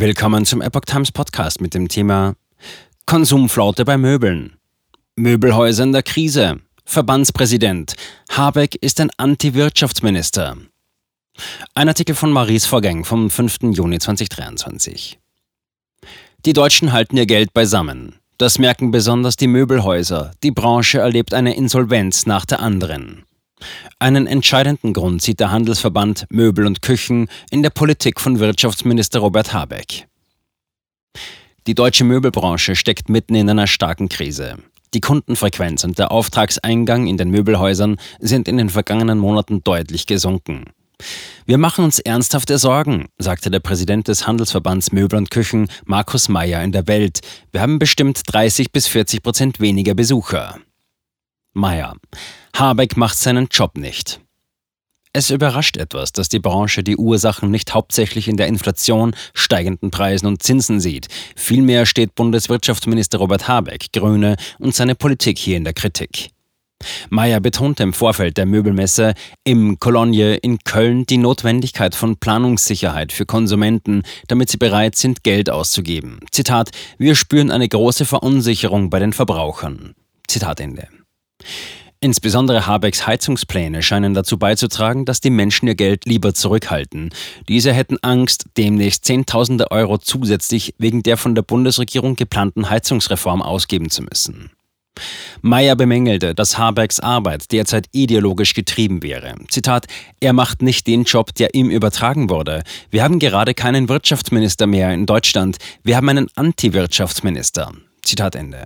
Willkommen zum Epoch Times Podcast mit dem Thema Konsumflaute bei Möbeln. Möbelhäuser in der Krise. Verbandspräsident. Habeck ist ein Anti-Wirtschaftsminister. Ein Artikel von Maries Vorgang vom 5. Juni 2023. Die Deutschen halten ihr Geld beisammen. Das merken besonders die Möbelhäuser. Die Branche erlebt eine Insolvenz nach der anderen. Einen entscheidenden Grund sieht der Handelsverband Möbel und Küchen in der Politik von Wirtschaftsminister Robert Habeck. Die deutsche Möbelbranche steckt mitten in einer starken Krise. Die Kundenfrequenz und der Auftragseingang in den Möbelhäusern sind in den vergangenen Monaten deutlich gesunken. Wir machen uns ernsthafte Sorgen, sagte der Präsident des Handelsverbands Möbel und Küchen, Markus Meyer, in der Welt. Wir haben bestimmt 30 bis 40 Prozent weniger Besucher. Meyer. Habeck macht seinen Job nicht. Es überrascht etwas, dass die Branche die Ursachen nicht hauptsächlich in der Inflation, steigenden Preisen und Zinsen sieht. Vielmehr steht Bundeswirtschaftsminister Robert Habeck, Grüne, und seine Politik hier in der Kritik. Meyer betonte im Vorfeld der Möbelmesse im Cologne in Köln die Notwendigkeit von Planungssicherheit für Konsumenten, damit sie bereit sind, Geld auszugeben. Zitat: Wir spüren eine große Verunsicherung bei den Verbrauchern. Zitat Ende. Insbesondere Habecks Heizungspläne scheinen dazu beizutragen, dass die Menschen ihr Geld lieber zurückhalten. Diese hätten Angst, demnächst Zehntausende Euro zusätzlich wegen der von der Bundesregierung geplanten Heizungsreform ausgeben zu müssen. Meyer bemängelte, dass Habecks Arbeit derzeit ideologisch getrieben wäre. Zitat, er macht nicht den Job, der ihm übertragen wurde. Wir haben gerade keinen Wirtschaftsminister mehr in Deutschland, wir haben einen Anti-Wirtschaftsminister. Zitat Ende.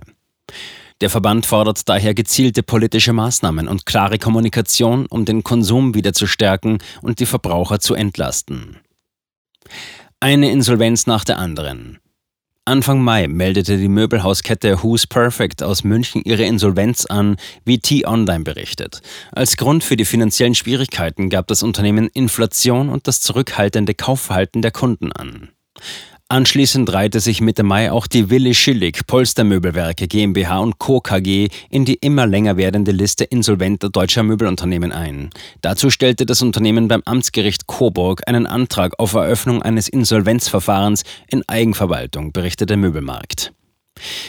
Der Verband fordert daher gezielte politische Maßnahmen und klare Kommunikation, um den Konsum wieder zu stärken und die Verbraucher zu entlasten. Eine Insolvenz nach der anderen. Anfang Mai meldete die Möbelhauskette Who's Perfect aus München ihre Insolvenz an, wie T-Online berichtet. Als Grund für die finanziellen Schwierigkeiten gab das Unternehmen Inflation und das zurückhaltende Kaufverhalten der Kunden an. Anschließend reihte sich Mitte Mai auch die Willi Schillig Polstermöbelwerke GmbH und Co. KG in die immer länger werdende Liste insolventer deutscher Möbelunternehmen ein. Dazu stellte das Unternehmen beim Amtsgericht Coburg einen Antrag auf Eröffnung eines Insolvenzverfahrens in Eigenverwaltung, berichtet der Möbelmarkt.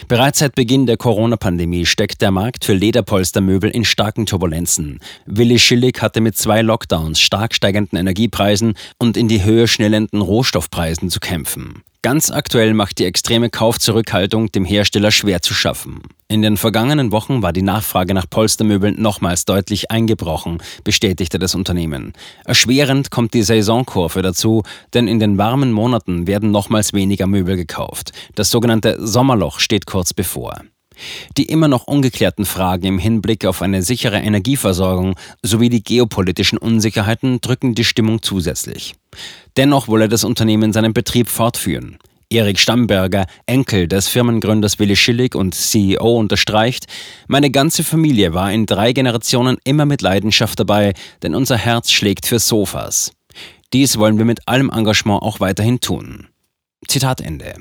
Bereits seit Beginn der Corona-Pandemie steckt der Markt für Lederpolstermöbel in starken Turbulenzen. Willi Schillig hatte mit zwei Lockdowns, stark steigenden Energiepreisen und in die Höhe schnellenden Rohstoffpreisen zu kämpfen. Ganz aktuell macht die extreme Kaufzurückhaltung dem Hersteller schwer zu schaffen. In den vergangenen Wochen war die Nachfrage nach Polstermöbeln nochmals deutlich eingebrochen, bestätigte das Unternehmen. Erschwerend kommt die Saisonkurve dazu, denn in den warmen Monaten werden nochmals weniger Möbel gekauft. Das sogenannte Sommerloch steht kurz bevor. Die immer noch ungeklärten Fragen im Hinblick auf eine sichere Energieversorgung sowie die geopolitischen Unsicherheiten drücken die Stimmung zusätzlich. Dennoch wolle das Unternehmen seinen Betrieb fortführen. Erik Stamberger, Enkel des Firmengründers Willi Schillig und CEO, unterstreicht, meine ganze Familie war in drei Generationen immer mit Leidenschaft dabei, denn unser Herz schlägt für Sofas. Dies wollen wir mit allem Engagement auch weiterhin tun. Zitat Ende.